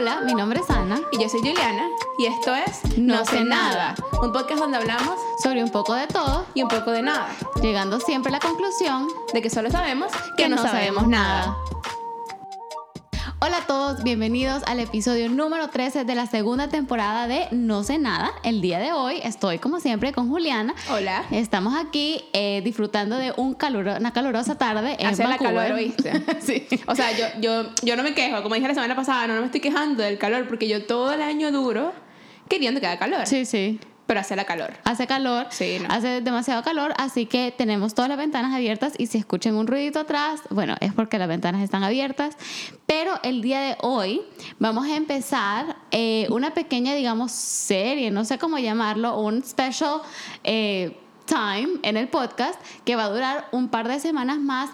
Hola, mi nombre es Ana. Y yo soy Juliana. Y esto es No sé nada. Un podcast donde hablamos Sobre un poco de todo, y un poco de nada. llegando siempre a la conclusión De que solo sabemos que, no, sabemos nada. Hola a todos, bienvenidos al episodio número 13 de la segunda temporada de No sé nada. El día de hoy estoy como siempre con Juliana. Hola. Estamos aquí eh, disfrutando de un caluro- una calurosa tarde en Hace la Vancouver. calor, ¿oíste? sí. O sea, yo, yo, yo no me quejo. Como dije la semana pasada, no, no me estoy quejando del calor porque yo todo el año duro queriendo que haga calor. Sí, sí. Pero hace la calor. Hace calor, Sí, no. hace demasiado calor, así que tenemos todas las ventanas abiertas y si escuchan un ruidito atrás, bueno, es porque las ventanas están abiertas. Pero el día de hoy vamos a empezar eh, una pequeña, digamos, serie, no sé cómo llamarlo, un special eh, time en el podcast que va a durar un par de semanas más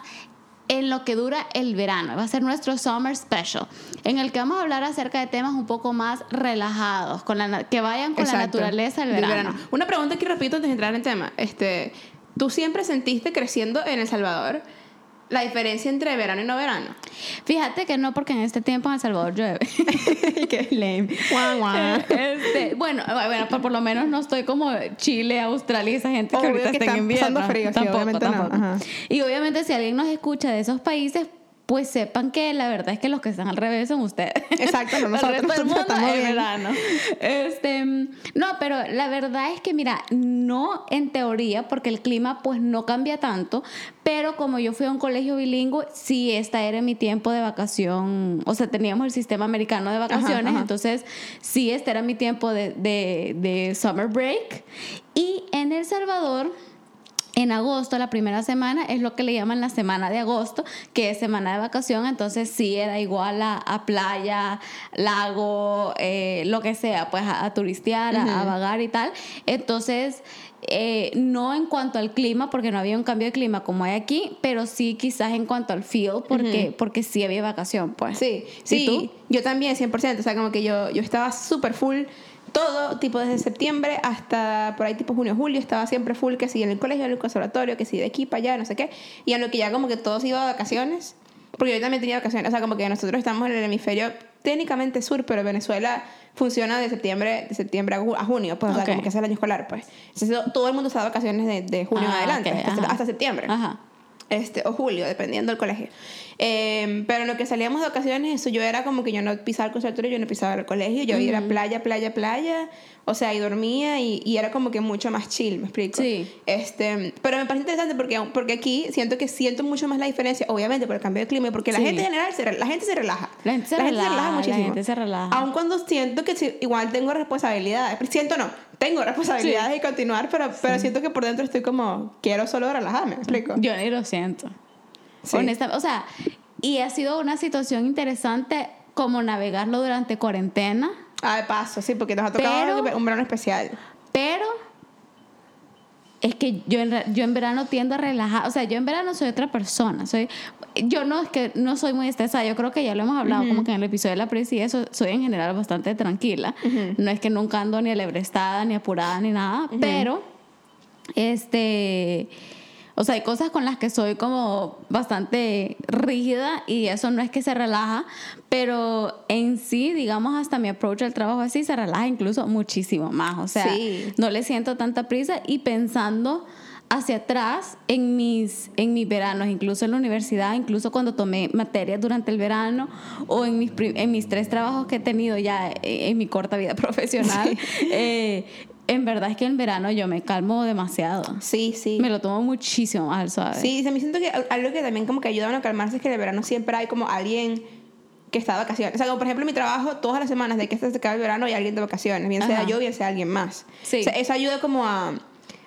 en lo que dura el verano. Va a ser nuestro Summer Special, en el que vamos a hablar acerca de temas un poco más relajados, con la, que vayan con la Exacto. naturaleza del Del verano. Una pregunta aquí repito antes de entrar en tema. Este, ¿Tú siempre sentiste creciendo en El Salvador la diferencia entre verano y no verano? Fíjate que no, porque en este tiempo en El Salvador llueve. Qué lame. Guau, guau. Este, bueno, bueno por, por lo menos no estoy como Chile, Australia y esa gente que ahorita que está en invierno. pasando frío, sí, Tampoco, obviamente tampoco. Y obviamente si alguien nos escucha de esos países, pues sepan que la verdad es que los que están al revés son ustedes. Exacto, no El nosotros del mundo estamos es bien. verano. Este, no, pero la verdad es que mira, no en teoría, porque el clima pues no cambia tanto, pero como yo fui a un colegio bilingüe, sí, esta era mi tiempo de vacación, o sea, teníamos el sistema americano de vacaciones, ajá. entonces sí, este era mi tiempo de, de, de summer break. Y en El Salvador... En agosto, la primera semana, es lo que le llaman la semana de agosto, que es semana de vacación, entonces sí era igual a, a playa, lago, eh, lo que sea, pues a, a turistear, a, a vagar y tal. Entonces, eh, no en cuanto al clima, porque no había un cambio de clima como hay aquí, pero sí quizás en cuanto al feel, porque, porque sí había vacación, pues. Sí, ¿Y sí, tú? yo también, 100%. O sea, como que yo, yo estaba súper full todo, tipo desde septiembre hasta por ahí tipo junio, julio, estaba siempre full, que sí en el colegio, en el conservatorio, que sí de aquí para allá, no sé qué. Y en lo que ya como que todos iba a vacaciones, porque yo también tenía vacaciones, o sea, como que nosotros estamos en el hemisferio técnicamente sur, pero Venezuela funciona de septiembre, de septiembre a ju- a junio, pues, o Ok. sea, como que es el año escolar, pues. Entonces, todo el mundo está de vacaciones de, de junio en Ah, adelante, ok, hasta, hasta septiembre Ajá. Este, o julio, dependiendo del colegio. Eh, pero en lo que salíamos de ocasiones, eso yo era como que yo no pisaba el conservatorio, yo no pisaba el colegio, yo iba a playa, playa, playa, o sea, y dormía y, y era como que mucho más chill, ¿me explico? Sí. Este, pero me parece interesante porque, porque aquí siento que siento mucho más la diferencia, obviamente por el cambio de clima, porque la Sí. gente en general, se, la gente se relaja. La gente se relaja, la gente se relaja. Aun cuando siento que igual tengo responsabilidades, siento no, tengo responsabilidades y continuar, pero, pero siento que por dentro estoy como, quiero solo relajarme, ¿me explico? Yo ni lo siento. Sí. Honestamente, o sea, y ha sido una situación interesante como navegarlo durante cuarentena, Ah, de paso, sí, porque nos ha tocado Pero- un verano especial. pero es que yo en, yo en verano tiendo a relajar, o sea, yo en verano soy otra persona, soy yo no es que no soy muy estresada, yo creo que ya lo hemos hablado como que en el episodio de la presi y eso soy en general bastante tranquila. No es que nunca ando ni alebrestada ni apurada ni nada, pero este o sea, hay cosas con las que soy como bastante rígida y eso no es que se relaja, pero en sí, digamos, hasta mi approach al trabajo así se relaja incluso muchísimo más. O sea, Sí. no le siento tanta prisa y pensando hacia atrás en mis, en mis veranos, incluso en la universidad, incluso cuando tomé materias durante el verano o en mis, en mis tres trabajos que he tenido ya en, en mi corta vida profesional, eh, en verdad es que en verano yo me calmo demasiado. Sí, sí. Me lo tomo muchísimo más suave. Sí, se me siento que algo que también como que ayuda a uno a calmarse es que en el verano siempre hay como alguien que está de vacaciones. O sea, como por ejemplo en mi trabajo, todas las semanas de que se acaba el verano hay alguien de vacaciones, bien sea Ajá. yo, bien sea alguien más. Sí. O sea, eso ayuda como a...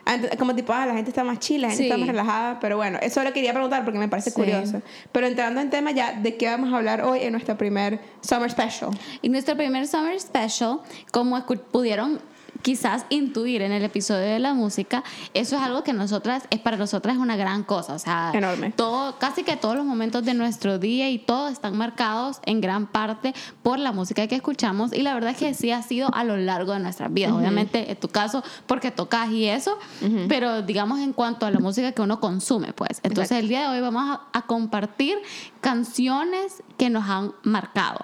a- como tipo, ah, la gente está más chila, la gente Sí. está más relajada, pero bueno, eso lo quería preguntar porque me parece Sí. curioso. Pero entrando en tema ya, ¿de qué vamos a hablar hoy en nuestro primer Summer Special? Y nuestro primer Summer Special, como pudieron quizás intuir en el episodio de la música, eso es algo que nosotras, es para nosotras es una gran cosa. O sea, Enorme. Todo, casi que todos los momentos de nuestro día y todo están marcados en gran parte por la música que escuchamos. Y la verdad es que sí ha sido a lo largo de nuestras vidas. Obviamente, en tu caso, porque tocas y eso, pero digamos en cuanto a la música que uno consume, pues. Entonces, Exacto. el día de hoy vamos a, a compartir canciones que nos han marcado.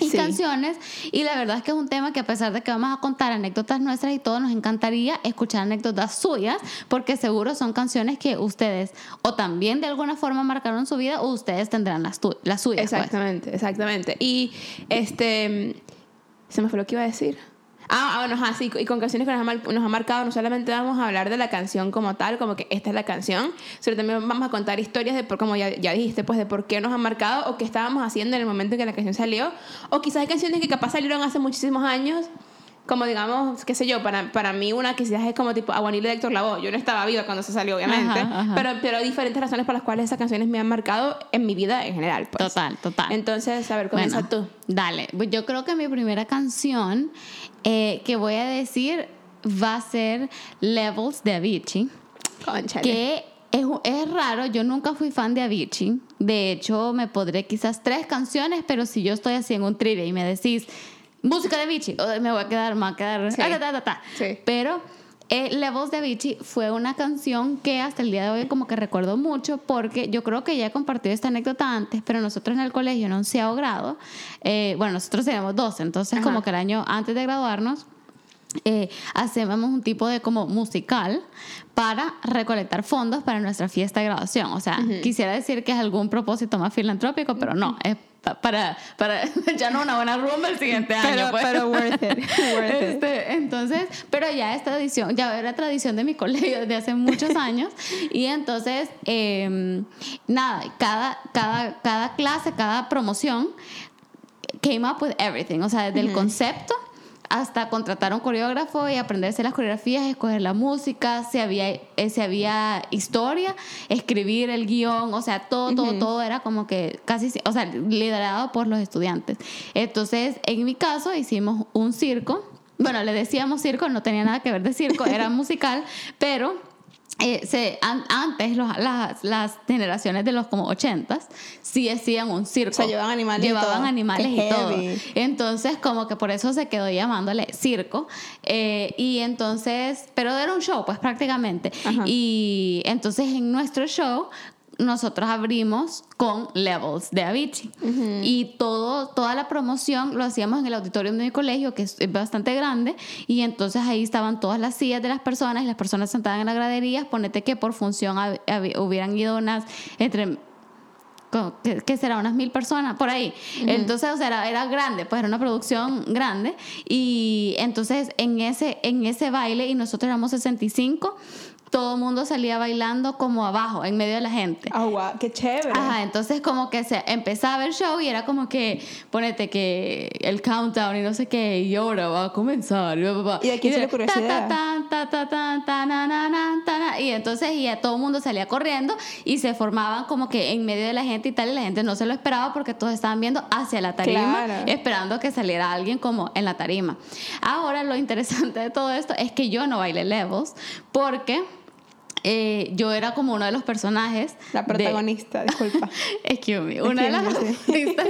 Y Sí. canciones. Y la verdad es que es un tema que a pesar de que vamos a contar anécdotas nuestras y todo, nos encantaría escuchar anécdotas suyas, porque seguro son canciones que ustedes o también de alguna forma marcaron su vida o ustedes tendrán las, tu- las suyas. pues. Exactamente, exactamente. Y este. Se me fue lo que iba a decir. Ah, ah, bueno, ajá, sí, y con canciones que nos ha, nos ha marcado, no solamente vamos a hablar de la canción como tal, como que esta es la canción, sino también vamos a contar historias de por, como ya, ya dijiste, pues de por qué nos han marcado o qué estábamos haciendo en el momento en que la canción salió, o quizás hay canciones que capaz salieron hace muchísimos años, como digamos, qué sé yo, para, para mí una quizás es como tipo Aguanile de Héctor Lavoe, yo no estaba viva cuando se salió, obviamente, Ajá, ajá. Pero, pero hay diferentes razones por las cuales esas canciones me han marcado en mi vida en general. Pues. Total, total. Entonces, a ver, comienza Bueno, tú. Dale, Pues yo creo que mi primera canción eh, que voy a decir va a ser Levels de Avicii. Conchale. que es, es raro, yo nunca fui fan de Avicii. De hecho, me podré quizás tres canciones, pero si yo estoy así en un trivia y me decís música de Avicii, me voy a quedar, me voy a quedar. Sí. ah, ta, ta, ta, ta. Sí. Pero eh, Levels de Avicii fue una canción que hasta el día de hoy como que recuerdo mucho porque yo creo que ya he compartido esta anécdota antes, pero nosotros en el colegio en onceavo grado, eh, bueno, nosotros teníamos 12, entonces Ajá. como que el año antes de graduarnos, eh, hacemos un tipo de como musical para recolectar fondos para nuestra fiesta de graduación. O sea, quisiera decir que es algún propósito más filantrópico, pero no, es pa- para, para ya no una buena rumba el siguiente año. Pero, pues. pero worth it. worth it. Este, entonces, pero ya esta edición, ya era tradición de mi colegio desde hace muchos años. Y entonces, eh, nada, cada, cada, cada clase, cada promoción came up with everything. O sea, desde el concepto hasta contratar a un coreógrafo y aprenderse las coreografías, escoger la música, si había, eh, si había historia, escribir el guion, o sea, todo, todo, todo era como que casi, o sea, liderado por los estudiantes. Entonces, en mi caso, hicimos un circo. Bueno, le decíamos circo, no tenía nada que ver de circo, era musical, pero eh, se, an- antes los- las, las generaciones de los como 80s sí hacían un circo. O sea, llevaban animales y Llevaban animales y todo. Entonces, como que por eso se quedó llamándole circo. Eh, y entonces, pero era un show, pues prácticamente. Ajá. Y entonces en nuestro show nosotros abrimos con Levels de Avicii. Y todo, toda la promoción lo hacíamos en el auditorio de mi colegio, que es bastante grande. Y entonces ahí estaban todas las sillas de las personas y las personas sentadas en las graderías. Ponete que por función hab- hab- hubieran ido unas entre co- ¿qué, qué será? Unas mil personas, por ahí. Entonces, o sea, era, era grande, pues era una producción grande. Y entonces en ese, en ese baile, y nosotros éramos 65, todo el mundo salía bailando como abajo, en medio de la gente. Ah, guau, qué chévere. Ajá, entonces como que se empezaba el show y era como que, ponete que el countdown y no sé qué, y ahora va a comenzar. Y, bla, bla, bla. ¿Y a quién se le na. Y entonces ya todo el mundo salía corriendo y se formaban como que en medio de la gente y tal, y la gente no se lo esperaba porque todos estaban viendo hacia la tarima, Claro. esperando que saliera alguien como en la tarima. Ahora lo interesante de todo esto es que yo no bailé levels porque... eh, yo era como uno de los personajes La de- protagonista, disculpa. Excuse me, una de las artistas.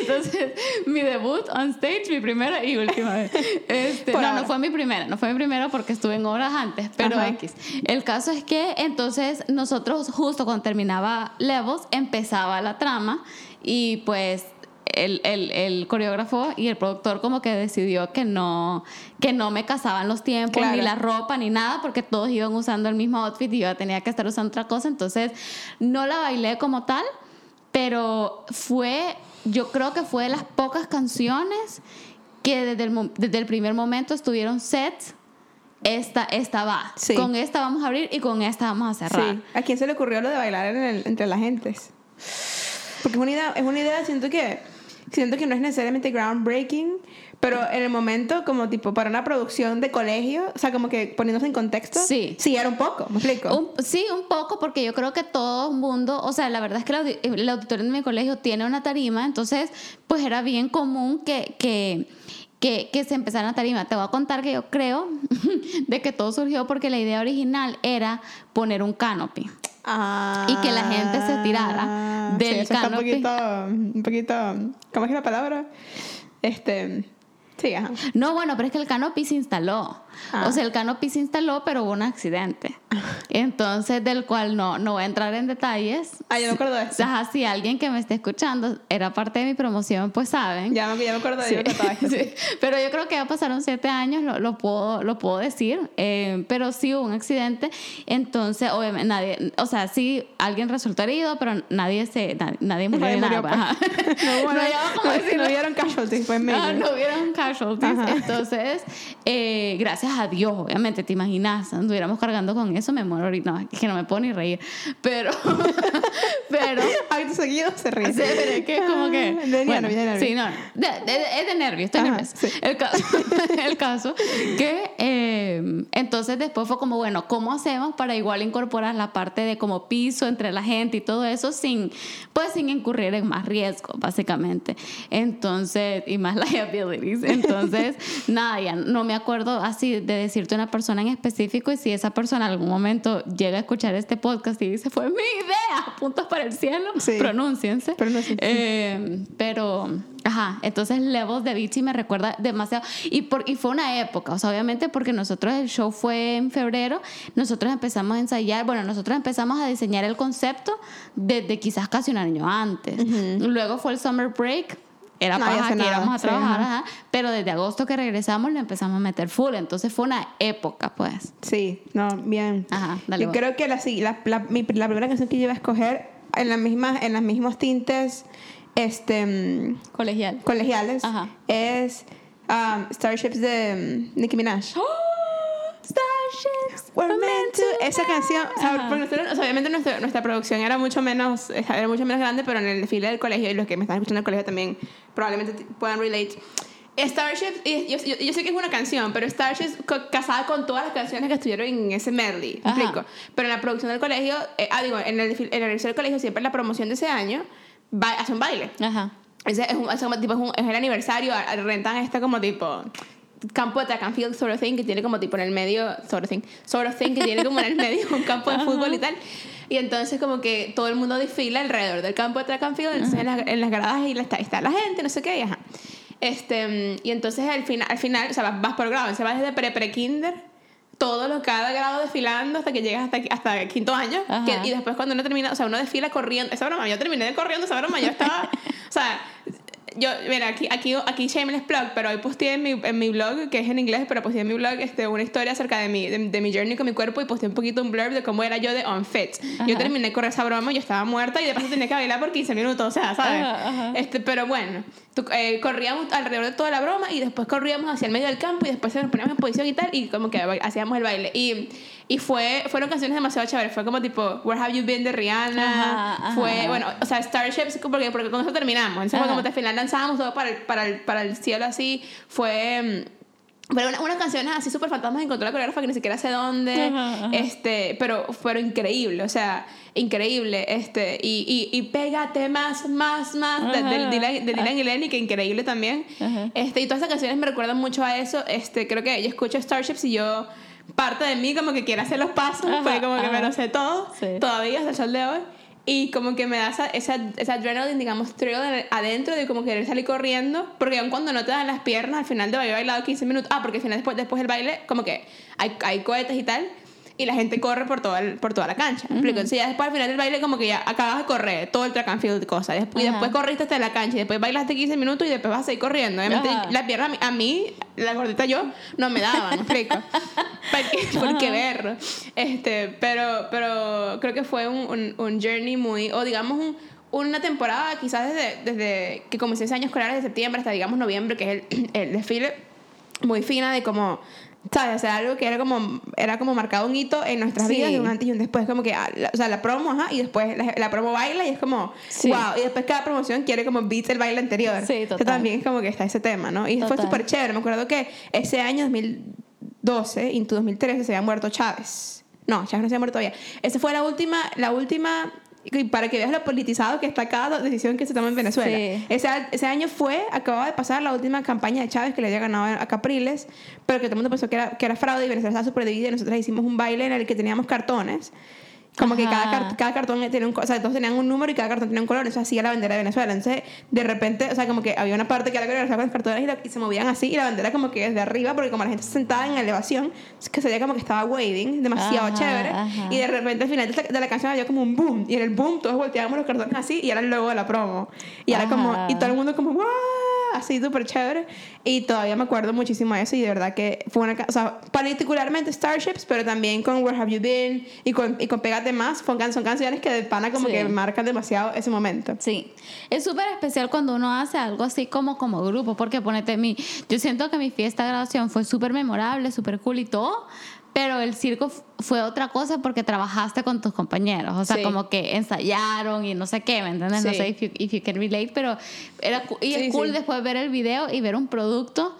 Entonces, mi debut on stage, mi primera y última vez. Este, no, ahora. no fue mi primera, no fue mi primera porque estuve en obras antes, pero Ajá. X. El caso es que entonces nosotros justo cuando terminaba Levels empezaba la trama y pues el, el, el coreógrafo y el productor como que decidió que no, que no me casaban los tiempos, Claro. ni la ropa, ni nada, porque todos iban usando el mismo outfit y yo tenía que estar usando otra cosa. Entonces, no la bailé como tal, pero fue, yo creo que fue de las pocas canciones que desde el, desde el primer momento estuvieron sets. Esta, esta va. Sí. Con esta vamos a abrir y con esta vamos a cerrar. Sí. ¿A quién se le ocurrió lo de bailar en el- entre las gentes? Porque es una idea, es una idea, siento que siento que no es necesariamente groundbreaking, pero en el momento como tipo para una producción de colegio, o sea, como que poniéndose en contexto, Sí. sí era un poco, ¿me explico? Un- sí, un poco, porque yo creo que todo el mundo, o sea, la verdad es que el auditorio de mi colegio tiene una tarima, entonces, pues era bien común que, que, que, que se empezara una tarima. Te voy a contar que yo creo de que todo surgió porque la idea original era poner un canopy. Ah, y que la gente se tirara del sí, eso está un canopy. poquito, un poquito, ¿cómo es la palabra? Este, sí, ajá. No, bueno, pero es que el canopy se instaló. O Ah. sea, el canopy se instaló, pero hubo un accidente. Entonces, del cual no, no voy a entrar en detalles. Ah, yo me acuerdo de eso. Ajá, si alguien que me esté escuchando era parte de mi promoción, pues saben. Ya me, ya me acuerdo de Sí, yo sí. Pero yo creo que ya pasaron siete años, lo, lo puedo, lo puedo decir. eh, pero sí hubo un accidente. Entonces, obviamente, nadie, o sea, sí, alguien resultó herido, pero nadie se, nadie, nadie murió Nadie ni murió, nada. pues. No, No no- no vieron casualties, pues Ah, major. no hubieron casualties. Ajá. Entonces, eh, gracias a Dios, obviamente, te imaginas, anduviéramos cargando con eso, me muero ahorita. No, es que no me puedo ni reír. Pero, pero, seguido se ríe. Sí, pero es que es como que. Ah, De bueno, nervios, de nervios. Sí, no. de- de- es de nervios, estoy Ajá, nerviosa. sí. El, caso, el caso que eh, entonces después fue como, bueno, ¿cómo hacemos para igual incorporar la parte de como piso entre la gente y todo eso sin, pues sin incurrir en más riesgo, básicamente? Entonces, y más liabilities. Entonces, nada, ya no me acuerdo así de decirte una persona en específico y si esa persona en algún momento llega a escuchar este podcast y dice, fue mi idea, puntos para el cielo, Sí. pronúnciense. Pronúnciense. Eh, pero, ajá, entonces Levels de Vichy me recuerda demasiado. Y, por, y fue una época, o sea, obviamente porque nosotros el show fue en febrero, nosotros empezamos a ensayar, bueno, nosotros empezamos a diseñar el concepto desde quizás casi un año antes. Luego fue el summer break. Era Nadie paja que nada, íbamos a sí, trabajar, ajá. ajá, pero desde agosto que regresamos lo empezamos a meter full, entonces fue una época, pues. Sí, no, bien. Ajá, dale, Yo vos. creo que la, la, la, mi- la primera canción que yo iba a escoger en las mismas, en los mismos tintes este, mm, Colegial. colegiales Ajá. es um, Starships de mm, Nicki Minaj. Starships We're meant to. Esa canción, o sea, porque nosotros- o sea, obviamente nuestra, nuestra producción era mucho menos, era mucho menos grande, pero en el desfile del colegio y los que me están escuchando del colegio también probablemente puedan relate. Starships, y yo, yo- yo sé que es una canción, pero Starships casada con todas las canciones que estuvieron en ese medley, ¿me explico? Pero en la producción del colegio, eh, ah, digo, en el, desfile- en el del colegio, siempre en la promoción de ese año, hace un baile. Ajá. Ese es, un, es como tipo, es, un- es el aniversario, rentan este como tipo campo de track and field sort of thing que tiene como tipo en el medio, sort of thing, sort of thing que tiene como en el medio un campo de fútbol y tal. Y entonces como que todo el mundo desfila alrededor del campo de track and field, entonces en, las, en las gradas y está, está la gente, no sé qué, y ajá. Este, y entonces al final, al final, o sea, vas, vas por grado, se vas desde pre-pre-kinder, todo lo, cada grado desfilando hasta que llegas hasta, hasta quinto año. Que- y después cuando uno termina, o sea, uno desfila corriendo. Esa broma, yo terminé corriendo esa broma, yo estaba, o sea, yo, mira, aquí, aquí, aquí shameless plug, pero hoy posteé en mi, en mi blog, que es en inglés, pero posteé en mi blog este, una historia acerca de mi, de, de mi journey con mi cuerpo y posteé un poquito un blurb de cómo era yo de unfit. Yo Ajá. terminé de correr esa broma, yo estaba muerta y de paso tenía que bailar por 15 minutos, o sea, ¿sabes? Ajá, ajá. Este, pero bueno, tú- eh, corríamos alrededor de toda la broma y después corríamos hacia el medio del campo y después nos poníamos en posición y tal y como que hacíamos el baile. Y, y fue, fueron canciones demasiado chéveres. Fue como tipo Where Have You Been de Rihanna. Ajá, ajá. Fue, bueno, o sea, Starships, porque, porque con eso terminamos. Entonces Ajá. como al final lanzábamos todo para el, para el, para el cielo así. Fue... mm, pero una- unas canciones así súper fantasmas encontró la coreógrafa que ni siquiera sé dónde. Ajá, ajá. Este, pero fueron increíble, o sea, increíble. Este, y, y, y pégate más, más, más de, de, Ajá. Dylan, de Dylan y Lenny, que increíble también. Ajá. Este, y todas esas canciones me recuerdan mucho a eso. Este, creo que yo escucho Starships y yo, parte de mí como que quiere hacer los pasos, Ajá, porque como que me lo sé todo, Sí. todavía hasta el sol de hoy. Y como que me da esa, esa, esa adrenaline, digamos, thrill en- adentro de como querer salir corriendo. Porque aun cuando no te dan las piernas, al final de haber bailado 15 minutos. Ah, porque al final, después, después del baile, como que hay, hay cohetes y tal. Y la gente corre por toda, el- por toda la cancha. ¿me explico? Entonces ya después al final del baile como que ya acabas de correr todo el track and field y después, y Ajá. después corriste hasta la cancha y después bailaste 15 minutos y después vas a seguir corriendo. Obviamente Ajá. la pierna a mí, la gordita yo, no me daban, ¿me explico? Porque, porque ver. Este, pero, pero creo que fue un, un, un journey muy, o digamos un- una temporada quizás desde, desde que comencé ese año escolar, desde septiembre hasta digamos noviembre, que es el, el desfile, muy fina de como... ¿Sabes? O sea, algo que era como, era como marcado un hito en nuestras Sí. vidas, de un antes y un después. Como que, ah, o sea, la promo, ajá, y después la, la promo baila y es como, Sí. wow. Y después cada promoción quiere como beat el baile anterior. Sí, Que total. también es como que está ese tema, ¿no? Y fue Total. súper chévere. Me acuerdo que ese año 2012, into 2013, se había muerto Chávez. No, Chávez no se había muerto todavía. Esa fue la última, la última, y para que veas lo politizado que está cada decisión que se toma en Venezuela. Sí. Ese, ese año fue, acababa de pasar la última campaña de Chávez que le había ganado a Capriles, pero que todo el mundo pensó que era, que era fraude y Venezuela estaba súper dividida. Nosotros hicimos un baile en el que teníamos cartones Como que cada, Ajá. cada cartón tenía un, o sea, todos tenían un número y cada cartón tenía un color, eso hacía la bandera de Venezuela. Entonces, de repente, o sea, como que había una parte que era coreografía con los cartones y, la- y se movían así y la bandera como que desde arriba, porque como la gente se sentaba en elevación, que se veía como que estaba waving, demasiado Ajá, chévere. ajá. Y de repente al final de la, de la canción había como un boom y en el boom todos volteábamos los cartones así y era el logo de la promo. Y era como, Ajá. y todo el mundo como, ¡wow! Así súper chévere. Y todavía me acuerdo muchísimo de eso y de verdad que fue una... O sea, particularmente Starships, pero también con Where Have You Been y con, y con Pégate Más, son canciones que de pana como Sí. que marcan demasiado ese momento. Sí, es súper especial cuando uno hace algo así como como grupo, porque ponete mi, yo siento que mi fiesta de graduación fue súper memorable, súper cool y todo, pero el circo fue otra cosa porque trabajaste con tus compañeros, o sea, Sí. como que ensayaron y no sé qué, ¿me entiendes? No sé if you, if you can relate, pero era y Sí, es cool después ver el video y ver un producto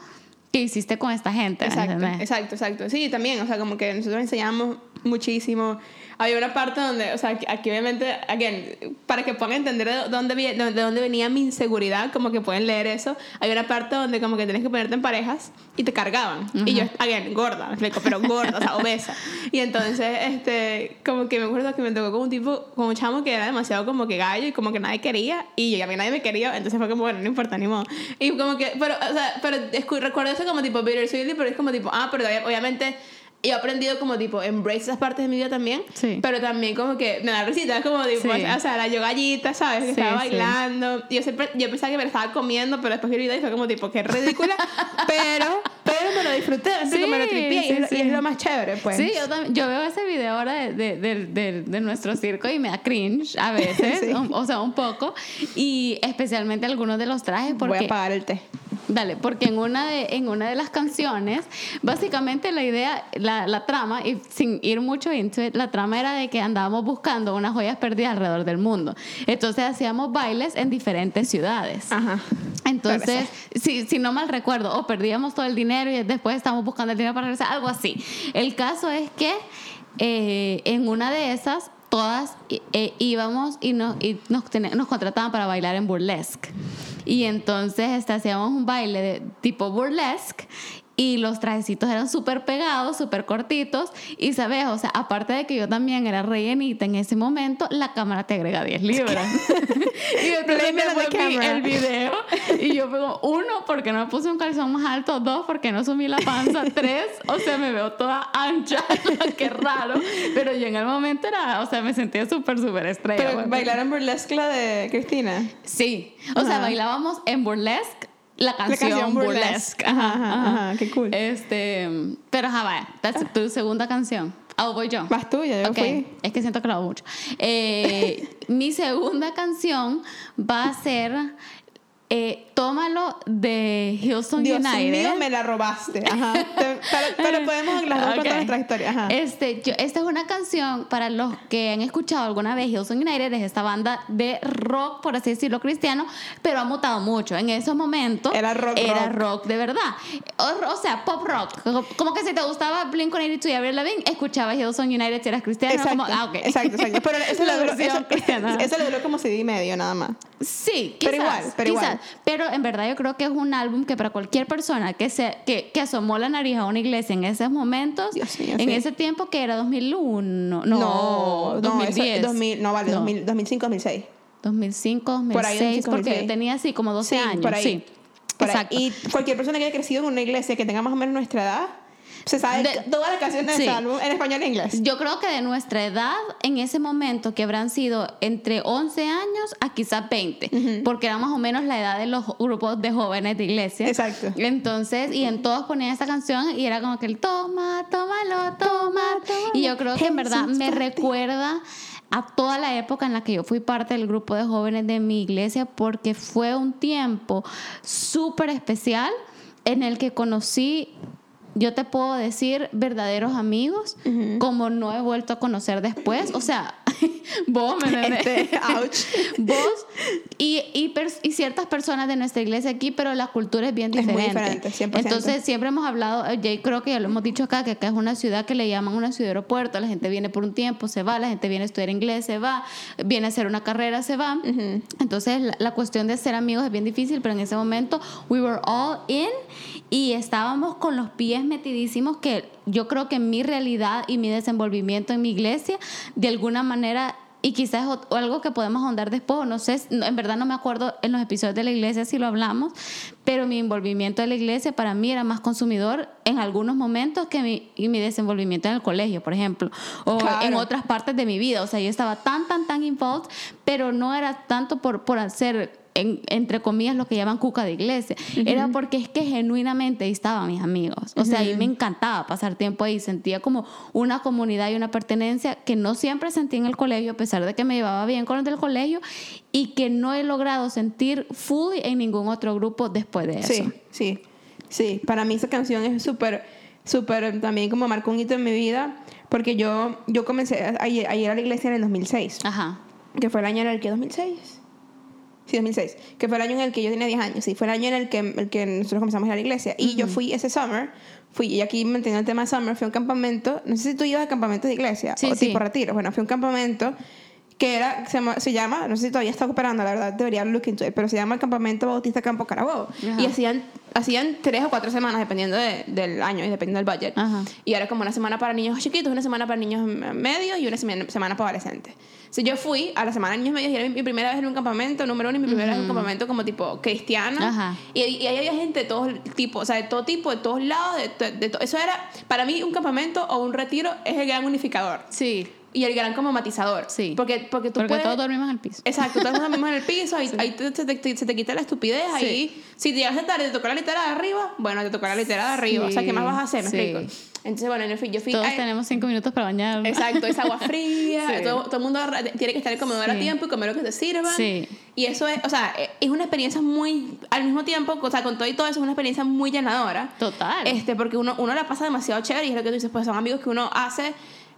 que hiciste con esta gente, ¿me Exacto, exacto, exacto. Sí, también, o sea, como que nosotros enseñamos muchísimo. Había una parte donde, o sea, aquí, obviamente, again, para que puedan entender de dónde, de dónde venía mi inseguridad, como que pueden leer eso, hay una parte donde como que tienes que ponerte en parejas y te cargaban. Y yo, again, gorda, me explico, pero gorda, o sea, obesa. Y entonces, este, como que me acuerdo que me tocó con un tipo, con un chamo que era demasiado como que gallo y como que nadie quería, y yo, a mí nadie me quería, entonces fue como, bueno, no importa, ni modo. Y como que, pero, o sea, pero recuerdo eso como tipo bittersweetly, pero es como tipo, ah, pero obvia- obviamente yo he aprendido como tipo embrace esas partes de mi vida también, Sí. pero también como que me da risita, es como tipo, Sí. o sea, la yo gallita, ¿sabes? Que Sí, estaba bailando, yo siempre, yo pensaba que me la estaba comiendo, pero después vi el video y fue como tipo, qué ridícula, pero, pero me lo disfruté, así me lo tripié, y, sí, es, lo- y es lo más chévere, pues. Sí, yo, también, yo veo ese video ahora de, de, de- de- nuestro circo y me da cringe a veces, Sí. un- o sea, un poco, y especialmente algunos de los trajes Voy porque... a pagar el té. Dale, porque en una de, en una de las canciones, básicamente la idea, la, la trama, y sin ir mucho into it, la trama era de que andábamos buscando unas joyas perdidas alrededor del mundo. Entonces hacíamos bailes en diferentes ciudades. Ajá. Entonces, si, si no mal recuerdo, o perdíamos todo el dinero y después estamos buscando el dinero para regresar, algo así. El caso es que eh, en una de esas, todas eh, íbamos y, nos, y nos, nos contrataban para bailar en burlesque. Y entonces este, hacíamos un baile de tipo burlesque y los trajecitos eran súper pegados, súper cortitos. Y sabes, o sea, aparte de que yo también era rellenita en ese momento, la cámara te agrega 10 libras. y entonces vi camera. el video y yo digo, uno, porque no me puse un calzón más alto, dos, porque no sumí la panza, tres, o sea, me veo toda ancha, qué raro. Pero yo en el momento era, o sea, me sentía súper, súper estrella. Pero güey. bailaron burlesque la de Cristina. Sí, o sea, bailábamos en burlesque la canción, canción burlesque. burlesque. Ajá, ajá, ajá, qué cool. Este, pero ajá, vaya, that's tu segunda canción. Ah, voy yo. Más tuya, yo Ok, fui. es que siento que lo hago mucho. Eh, mi segunda canción va a ser eh, Tómalo de Houston Dios United. mío, me la robaste. Ajá. Pero, pero podemos las dos Ok. contar nuestra historia. Ajá. Este, yo, esta es una canción para los que han escuchado alguna vez Hillsong United, es esta banda de rock, por así decirlo, cristiano, pero ha mutado mucho. En esos momentos Era rock, era rock. rock de verdad. O, o sea, pop rock. Como- que si te gustaba Blink-182 y Avril Lavigne, escuchabas Hillsong United si eras cristiano. Exacto, Como, ah, ok. exacto, exacto. Pero eso, La le duró, eso, eso como CD y medio nada más. Sí, quizás, Pero igual, pero quizás. igual. Pero en verdad yo creo que es un álbum que para cualquier persona que, se, que, que asomó la nariz a una iglesia en esos momentos, mío, en sí. ese tiempo que era 2001, no, no, 2010. eso- 2000, no vale, No. 2000, 2005, 2006. 2005, 2006, Por ahí, 2005, porque 2006. yo tenía así como 12 Sí, años. por ahí. Sí, Por ahí. exacto. Y cualquier persona que haya crecido en una iglesia que tenga más o menos nuestra edad, se sabe De- todas las canciones de sí. ese álbum en español e inglés. Yo creo que de nuestra edad, en ese momento, que habrán sido entre 11 años a quizás 20, porque era más o menos la edad de los grupos de jóvenes de iglesia. Exacto. Entonces, y en todos ponían esta canción y era como que el toma, tómalo, toma. Y yo creo que en verdad me recuerda a toda la época en la que yo fui parte del grupo de jóvenes de mi iglesia porque fue un tiempo súper especial en el que conocí yo te puedo decir verdaderos amigos como no he vuelto a conocer después. O sea, vos me? Este, ouch. Vos y, y, ciertas personas de nuestra iglesia aquí, pero la cultura es bien Es muy diferente. diferente, 100%. Entonces, siempre hemos hablado, eh, Jay, creo que ya lo hemos dicho acá, que acá es una ciudad que le llaman una ciudad aeropuerto. La gente viene por un tiempo, se va, la gente viene a estudiar inglés, se va, viene a hacer una carrera, se va. Entonces, la, la cuestión de ser amigos es bien difícil, pero en ese momento, we were all in y estábamos con los pies metidísimos que yo creo que mi realidad y mi desenvolvimiento en mi iglesia, de alguna manera y quizás o- algo que podemos ahondar después, no sé, en verdad no me acuerdo en los episodios de la iglesia si lo hablamos, pero mi envolvimiento de la iglesia para mí era más consumidor en algunos momentos que mi, y mi desenvolvimiento en el colegio, por ejemplo, o Claro. en otras partes de mi vida. O sea, yo estaba tan, tan, tan involved, pero no era tanto por, por hacer, en- entre comillas, lo que llaman cuca de iglesia. Era porque es que genuinamente ahí estaban mis amigos. O sea, ahí me encantaba pasar tiempo ahí. Sentía como una comunidad y una pertenencia que no siempre sentí en el colegio, a pesar de que me llevaba bien con los del colegio, y que no he logrado sentir fully en ningún otro grupo después de eso. Sí, sí, sí. Para mí esa canción es súper, súper, también como marcó un hito en mi vida, porque yo, yo comencé a, a ir a ir a la iglesia en el 2006, Ajá. que fue el año en el que 2006. Sí, 2006, que fue el año en el que yo tenía 10 años, sí, fue el año en el que, el que nosotros comenzamos a ir a la iglesia. Y yo fui ese summer, fui, y aquí manteniendo el tema summer, fui a un campamento, no sé si tú ibas a campamentos de iglesia Sí, o sí. tipo retiro, bueno, fui a un campamento que era, se llama, se llama, no sé si todavía está operando, la verdad, debería look into it, pero se llama el Campamento Bautista Campo Carabobo. Ajá. Y hacían, hacían tres o cuatro semanas, dependiendo de- del año y dependiendo del budget. Ajá. Y era como una semana para niños chiquitos, una semana para niños medios y una semana, para adolescentes. Si yo fui a la semana de niños medios y era mi, mi primera vez en un campamento, número uno, y mi primera vez en un campamento como tipo cristiano. Ajá. Y, y ahí había gente de todos tipos, o sea, de todo tipo, de todos lados. De, to- de to- eso era, para mí, un campamento o un retiro es el gran unificador Sí. Y el gran como matizador. Sí. Porque, porque tú Porque puedes... todos dormimos en el piso. Exacto, todos dormimos en el piso, ahí, ahí te- se, te, se te quita la estupidez, Sí. ahí si te llegaste tarde y te tocó la litera de arriba, bueno, te tocó la litera de arriba, o sea, ¿qué más vas a hacer? ¿Me Sí. explico? Entonces, bueno, yo fui, yo fui Todos ay, tenemos cinco minutos para bañarnos. Exacto, es agua fría, Sí. todo, todo el mundo tiene que estar en el comedor a Sí. tiempo y comer lo que te sirvan. Sí. Y eso es, o sea, es una experiencia muy, al mismo tiempo, o sea, con todo y todo eso es una experiencia muy llenadora. Total. Este, porque uno, uno la pasa demasiado chévere y es lo que tú dices, pues son amigos que uno hace.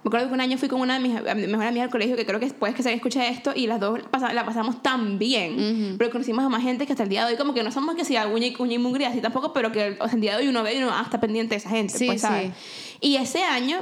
Me acuerdo que un año fui con una de mis mejores amigas del colegio que creo que puedes que se escuche esto y las dos pasa- la pasamos tan bien. Pero conocimos a más gente que hasta el día de hoy, como que no somos que sea uña y, uña y mugre así tampoco, pero que sea, el día de hoy uno ve y uno ah, está pendiente de esa gente. Sí, pues, ¿sabes? Y ese año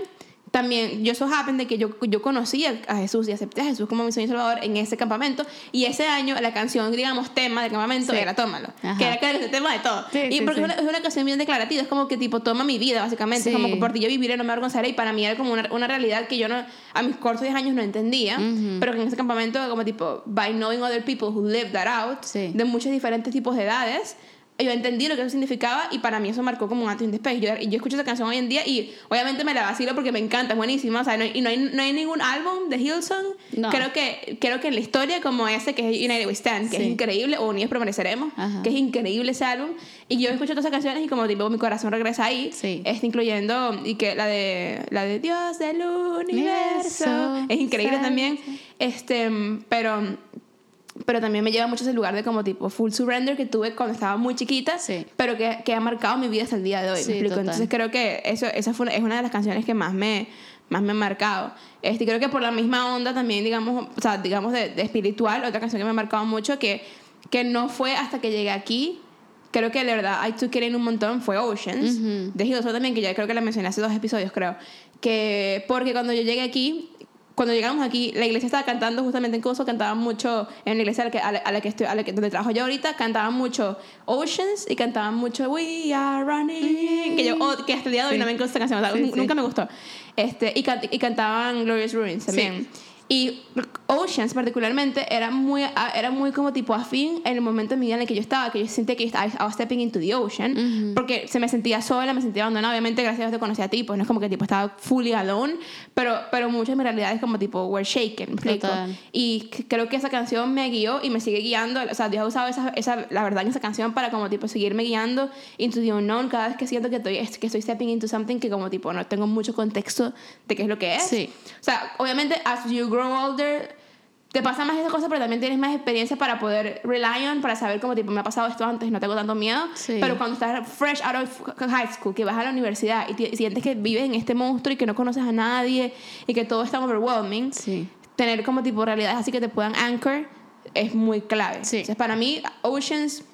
también, yo so happen de que yo, yo conocí a a Jesús y acepté a Jesús como mi Señor y Salvador en ese campamento. Y ese año la canción, digamos, tema del campamento Sí. era Tómalo. Ajá. Que era el tema de todo. Sí, y sí, porque. Es, una, es una canción bien declarativa, es como que tipo toma mi vida, básicamente. Es como que por ti yo viviré, no me avergonzaré. Y para mí era como una, una realidad que yo no, a mis cortos 10 años no entendía. Pero que en ese campamento, como tipo, by knowing other people who live that out, de muchos diferentes tipos de edades, yo entendí lo que eso significaba y para mí eso marcó como un antes y un después. Yo, yo escucho esa canción hoy en día y obviamente me la vacilo porque me encanta, es buenísima. O sea, no hay, y no hay, no hay ningún álbum de Hillsong, No. creo, que, creo que en la historia como ese que es United We Stand, que Sí. es increíble, o Unidos Permaneceremos, Ajá. que es increíble ese álbum. Y yo escucho todas esas canciones y como tipo mi corazón regresa ahí, Sí. este, incluyendo y que la de, la de Dios del universo, Universo, es increíble también. Este, pero pero también me lleva mucho ese lugar de como tipo full surrender que tuve cuando estaba muy chiquita, Sí. pero que, que ha marcado mi vida hasta el día de hoy. Entonces creo que eso, esa fue una- es una de las canciones que más me, más me ha marcado. Este, creo que por la misma onda también, digamos, o sea, digamos de, de espiritual, otra canción que me ha marcado mucho, que, que no fue hasta que llegué aquí, creo que de verdad I took it in un montón, fue Oceans, Ujú. de Hillsong también, que ya creo que la mencioné hace dos episodios, creo. Que porque cuando yo llegué aquí, cuando llegamos aquí, la iglesia estaba cantando justamente en curso, cantaban mucho, en la iglesia a la que, a la, a la que estoy, a la que, donde trabajo yo ahorita, cantaban mucho Oceans y cantaban mucho We Are Running, que yo, oh, que hasta el día de hoy Sí. no me gusta esta canción, o sea, Sí, nun- sí. nunca me gustó. Este, y, can- y cantaban Glorious Ruins también. Y Oceans particularmente era muy, a- era muy como tipo afín en el momento de mi vida en el que yo estaba, que yo sentía que yo estaba, I was stepping into the ocean, porque se me sentía sola, me sentía abandonada, obviamente gracias a Dios te conocí a ti, pues no es como que tipo estaba fully alone, pero, pero muchas de mis realidades como tipo were shaken. Y creo que esa canción me guió y me sigue guiando, o sea, Dios ha usado esa, esa, la verdad en esa canción para como tipo seguirme guiando into the unknown cada vez que siento que estoy, que estoy stepping into something que como tipo no tengo mucho contexto de qué es lo que es. Sí. O sea, obviamente, as you grow older, te pasa más esa cosa, pero también tienes más experiencia para poder rely on, para saber cómo, tipo, me ha pasado esto antes no tengo tanto miedo. Sí. Pero cuando estás fresh out of high school, que vas a la universidad y sientes que vives en este monstruo y que no conoces a nadie y que todo es tan overwhelming, Sí. tener como tipo realidades así que te puedan anchor es muy clave. Sí. Entonces, para mí, Oceans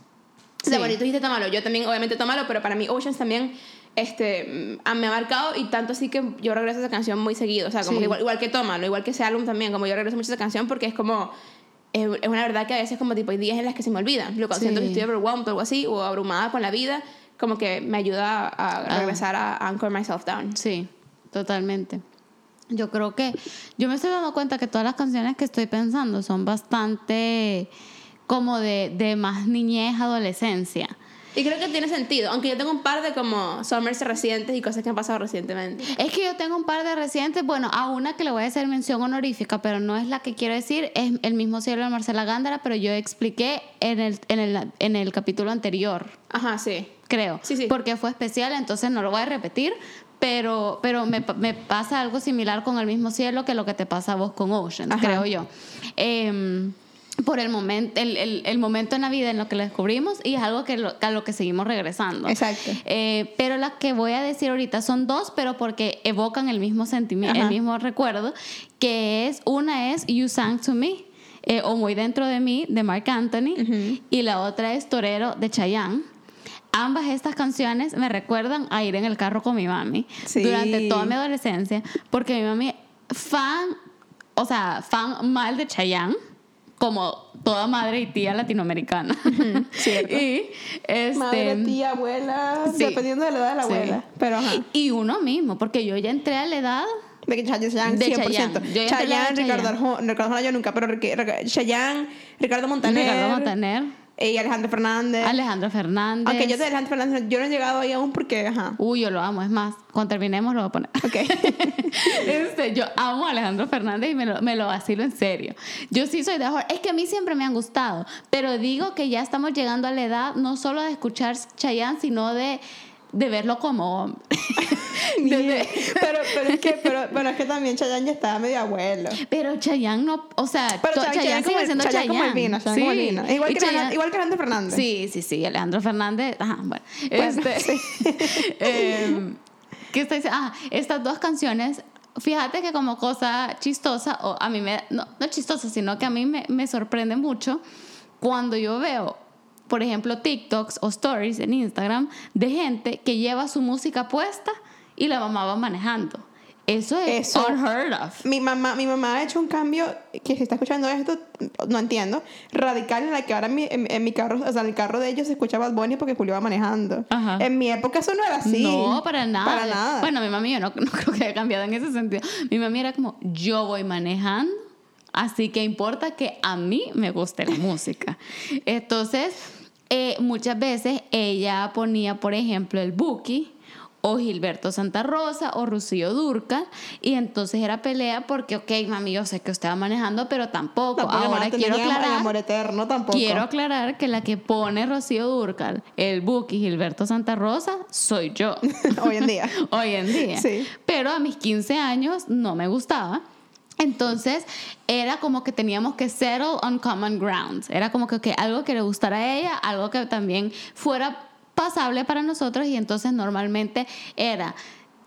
o sea, Sí. bueno, y tú dijiste tómalo, yo también obviamente tómalo, pero para mí Oceans también este, mm, me ha marcado y tanto así que yo regreso a esa canción muy seguido, o sea, como Sí. que igual, igual que tómalo, igual que ese álbum también, como yo regreso mucho a esa canción porque es como, es, es una verdad que a veces como tipo hay días en las que se me olvidan, lo siento que estoy overwhelmed o algo así, o abrumada con la vida, como que me ayuda a Ah. regresar a Anchor Myself Down. Sí, totalmente. Yo creo que yo me estoy dando cuenta que todas las canciones que estoy pensando son bastante como de, de más niñez, adolescencia. Y creo que tiene sentido, aunque yo tengo un par de como summers recientes y cosas que han pasado recientemente. Es que yo tengo un par de recientes, bueno, a una que le voy a hacer mención honorífica, pero no es la que quiero decir, es El mismo cielo de Marcela Gándara, pero yo expliqué en el, en el, en el capítulo anterior, Ajá, sí. creo, Sí, sí. porque fue especial, entonces no lo voy a repetir, pero, pero me, me pasa algo similar con El mismo cielo que lo que te pasa a vos con Ocean, creo yo. Em, por el momento, el, el, el momento en la vida en lo que lo descubrimos y es algo que lo- a lo que seguimos regresando. Exacto. Eh, pero las que voy a decir ahorita son dos, pero porque evocan el mismo sentimiento, el mismo recuerdo, que es, una es You Sang to Me, eh, o Muy Dentro de Mí, de Mark Anthony, y la otra es Torero, de Chayanne. Ambas estas canciones me recuerdan a ir en el carro con mi mami Sí. durante toda mi adolescencia, porque mi mami, fan, o sea, fan mal de Chayanne, como toda madre y tía latinoamericana. cierto. y este, Madre, tía, abuela, sí. dependiendo de la edad de la Sí. abuela. Pero ajá. Y uno mismo, porque yo ya entré a la edad. De Chayanne, De 100%. Chayanne. Chayanne, Ricardo Chayanne. Arjona, Ricardo Arjona yo nunca, pero Chayanne, Ricardo Montaner, Ricardo Montaner, y Alejandro Fernández. Alejandro Fernández. Aunque yo de Alejandro Fernández, yo no he llegado ahí aún porque, ajá. Uy, yo lo amo, es más, cuando terminemos lo voy a poner. Ok. Este, yo amo a Alejandro Fernández y me lo, me lo vacilo en serio. Yo sí soy de horror. Es que a mí siempre me han gustado, pero digo que ya estamos llegando a la edad no solo de escuchar Chayanne, sino de, de verlo como pero, pero es que, pero, pero es que también Chayanne ya estaba medio abuelo. pero Chayanne no, o sea, Pero Chayanne, Chayanne como, sigue siendo Chayanne como el vino, Chayanne como el vino. Igual que, Chayanne- igual que Alejandro Fernández. Sí, sí, sí, Alejandro Fernández. Ajá, bueno. Bueno, este, sí. em, ¿Qué está diciendo? Ah, estas dos canciones, fíjate que como cosa chistosa, o a mí me, no, no chistosa, sino que a mí me, me sorprende mucho cuando yo veo, por ejemplo, TikToks o stories en Instagram de gente que lleva su música puesta y la mamá va manejando. Eso es Eso- unheard of. Mi mamá, mi mamá ha hecho un cambio que si está escuchando esto, no entiendo, radical en la que ahora en mi, en, en mi carro, o sea, en el carro de ellos se escucha Bad Bunny porque Julio va manejando. Ajá. En mi época eso no era así. No, para nada. Para nada. Bueno, mi mami yo no, no creo que haya cambiado en ese sentido. Mi mami era como, yo voy manejando, así que importa que a mí me guste la música. Entonces, eh, muchas veces ella ponía, por ejemplo, el Buki o Gilberto Santa Rosa o Rocío Durcal y entonces era pelea porque, ok, mami, yo sé que usted va manejando, pero tampoco. Ahora quiero aclarar amor eterno tampoco. Quiero aclarar que la que pone Rocío Durcal, el Buki Gilberto Santa Rosa, soy yo. Hoy en día. Hoy en día. Sí. Pero a mis 15 años no me gustaba. Entonces era como que teníamos que settle on common ground. Era como que ok, algo que le gustara a ella, algo que también fuera pasable para nosotros y entonces normalmente era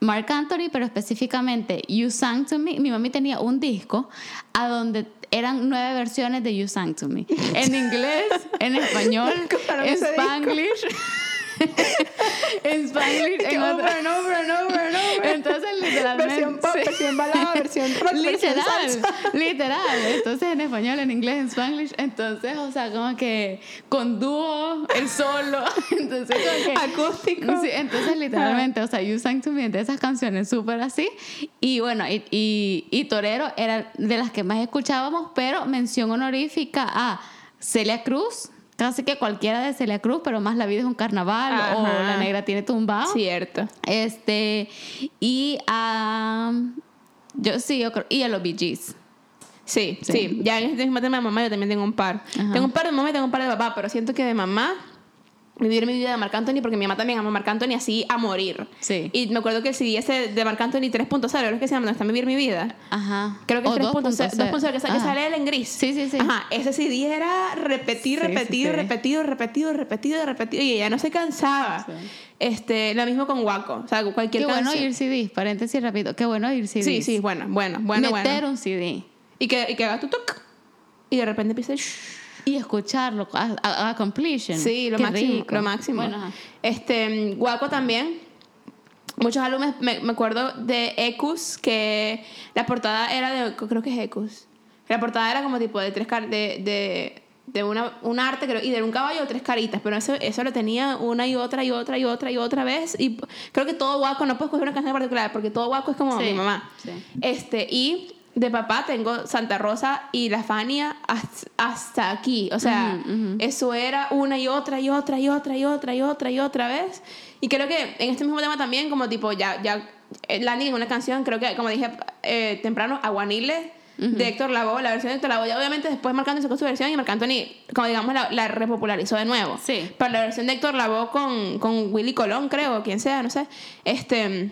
Mark Anthony, pero específicamente You Sang to Me. Mi mami tenía un disco a donde eran nueve versiones de You Sang to Me. En inglés, en español, en. Spanglish. en Spanglish, en over otra- and over and over and over. entonces, literalmente. Versión pop, sí. versión balada, versión rock, versión Literal, salsa. literal. Entonces, en español, en inglés, en spanglish. Entonces, o sea, como que con dúo, el solo. Entonces, como que. Acústico. Sí, entonces, literalmente, o sea, You Sang to Me de esas canciones súper así. Y bueno, y, y, y Torero era de las que más escuchábamos, pero mención honorífica a Celia Cruz. Casi que cualquiera de Celia Cruz, pero más La vida es un carnaval o. La negra tiene tumbado. Cierto. Este, y a. yo sí, yo creo. Y a los Bee Gees. Sí, Sí. sí, Ya en este tema de mamá yo también tengo un par. Ajá. Tengo un par de mamá y tengo un par de papá, pero siento que de mamá vivir mi vida de Marc Anthony porque mi mamá también ama a Marc Anthony así a morir. Sí. Y me acuerdo que el CD ese de Marc Anthony 3.0, creo que se llama, ¿Dónde está vivir mi vida? Ajá. Creo que es O 3.0, 2.0. 2.0, que, sale él en gris. Sí, sí, sí. Ajá, ese CD era repetir, Sí, sí, repetido, sí. repetido, repetido, repetido, repetido, y ella no se cansaba. Sí. Este, lo mismo con Waco, o sea, cualquier Qué bueno canción. oír CDs, paréntesis rápido. Qué bueno oír CDs. Sí, sí, bueno, bueno, bueno, Meter bueno. un CD Y que, y que haga tu toc, y de repente empieza shh. Y escucharlo a, a- a completion. Sí, lo Qué máximo, rico. lo máximo. Bueno, ajá. este, Guaco también. Muchos álbumes, me, me acuerdo de Ecus, que la portada era de, creo que es Ecus. La portada era como tipo de tres car de, de, de una, un arte creo, y de un caballo tres caritas, pero eso, eso lo tenía una y otra y otra y otra y otra vez. Y creo que todo guaco, no puedo escoger una canción en particular, porque todo guaco es como Sí, mi mamá. sí. Este, y de papá tengo Santa Rosa y la Fania hasta, hasta aquí. O sea, Ujú, ujú. eso era una y otra y otra y otra y otra y otra y otra vez. Y creo que en este mismo tema también, como tipo, ya, ya, eh, Lani en una canción, creo que, como dije eh, temprano, Aguanile. De Héctor Lavoe, la versión de Héctor Lavoe, obviamente después Marc Anthony sacó su versión y Marc Anthony, como digamos, la, la repopularizó de nuevo. Sí. Pero la versión de Héctor Lavoe con, con Willy Colón, creo, quien sea, no sé, este,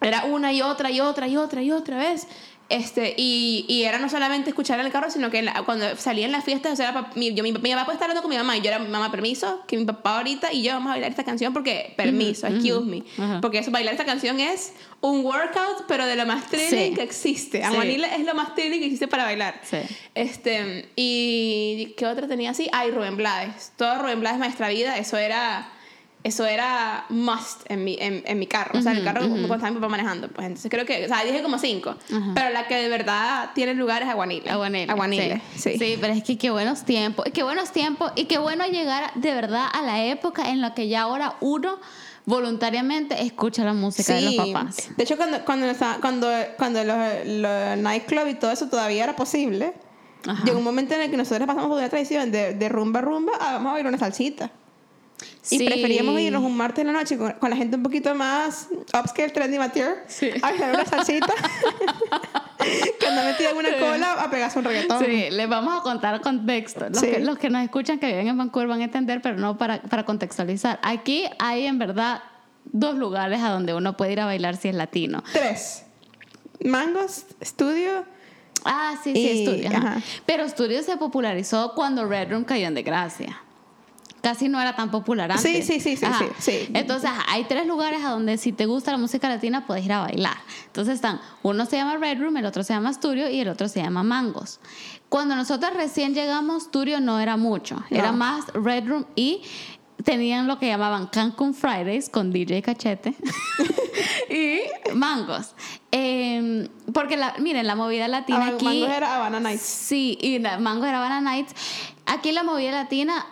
era una y otra y otra y otra y otra vez. Este, y, y era no solamente escuchar en el carro, sino que la- cuando salía en las fiestas, o sea, pa- mi, yo, mi, mi papá puede estar hablando con mi mamá y yo era mamá, permiso, que mi papá ahorita y yo vamos a bailar esta canción porque, permiso, excuse me. Porque eso, bailar esta canción es un workout, pero de lo más thrilling Sí. que existe. Sí. Aguanile es lo más thrilling que existe para bailar. Sí. Este, y ¿qué otra tenía así? Ay, Rubén Blades. Todo Rubén Blades Maestra Vida, eso era eso era must en mi, en, en mi carro. O sea, el carro cuando estaba mi papá manejando. Pues entonces creo que, o sea, dije como cinco. Pero la que de verdad tiene lugar es Aguanile. Aguanile. Aguanile, sí. sí. pero es que qué buenos tiempos. Qué buenos tiempos. Y qué bueno llegar de verdad a la época en la que ya ahora uno voluntariamente escucha la música de los papás. De hecho, cuando, cuando, cuando, cuando los, los nightclub y todo eso todavía era posible, Ajá. llegó un momento en el que nosotros pasamos por una tradición de, de rumba a rumba a vamos a bailar una salsita. Y Sí. preferíamos irnos un martes en la noche con, con la gente un poquito más upscale, trendy, mature, Sí. a bailar una salsita. que anda metida en una cola a pegarse un reggaetón. Sí, les vamos a contar contexto. Los, Sí. que, los que nos escuchan que viven en Vancouver van a entender, pero no para, para contextualizar. Aquí hay en verdad dos lugares a donde uno puede ir a bailar si es latino. Tres. Mangos, estudio. Ah, sí, sí, Y- Studio. ajá. ajá. Pero Studio se popularizó cuando Red Room cayó en desgracia. Casi no era tan popular antes. Sí, sí, sí, sí, sí, sí. Entonces, hay tres lugares a donde si te gusta la música latina puedes ir a bailar. Entonces están, uno se llama Red Room, el otro se llama Studio y el otro se llama Mangos. Cuando nosotros recién llegamos, Studio no era mucho. Era más Red Room y tenían lo que llamaban Cancun Fridays con DJ Cachete y Mangos. Eh, porque, la, miren, la movida latina Ah, aquí... Mangos era Havana Nights. Sí, y la Mango era Havana Nights. Aquí la movida latina,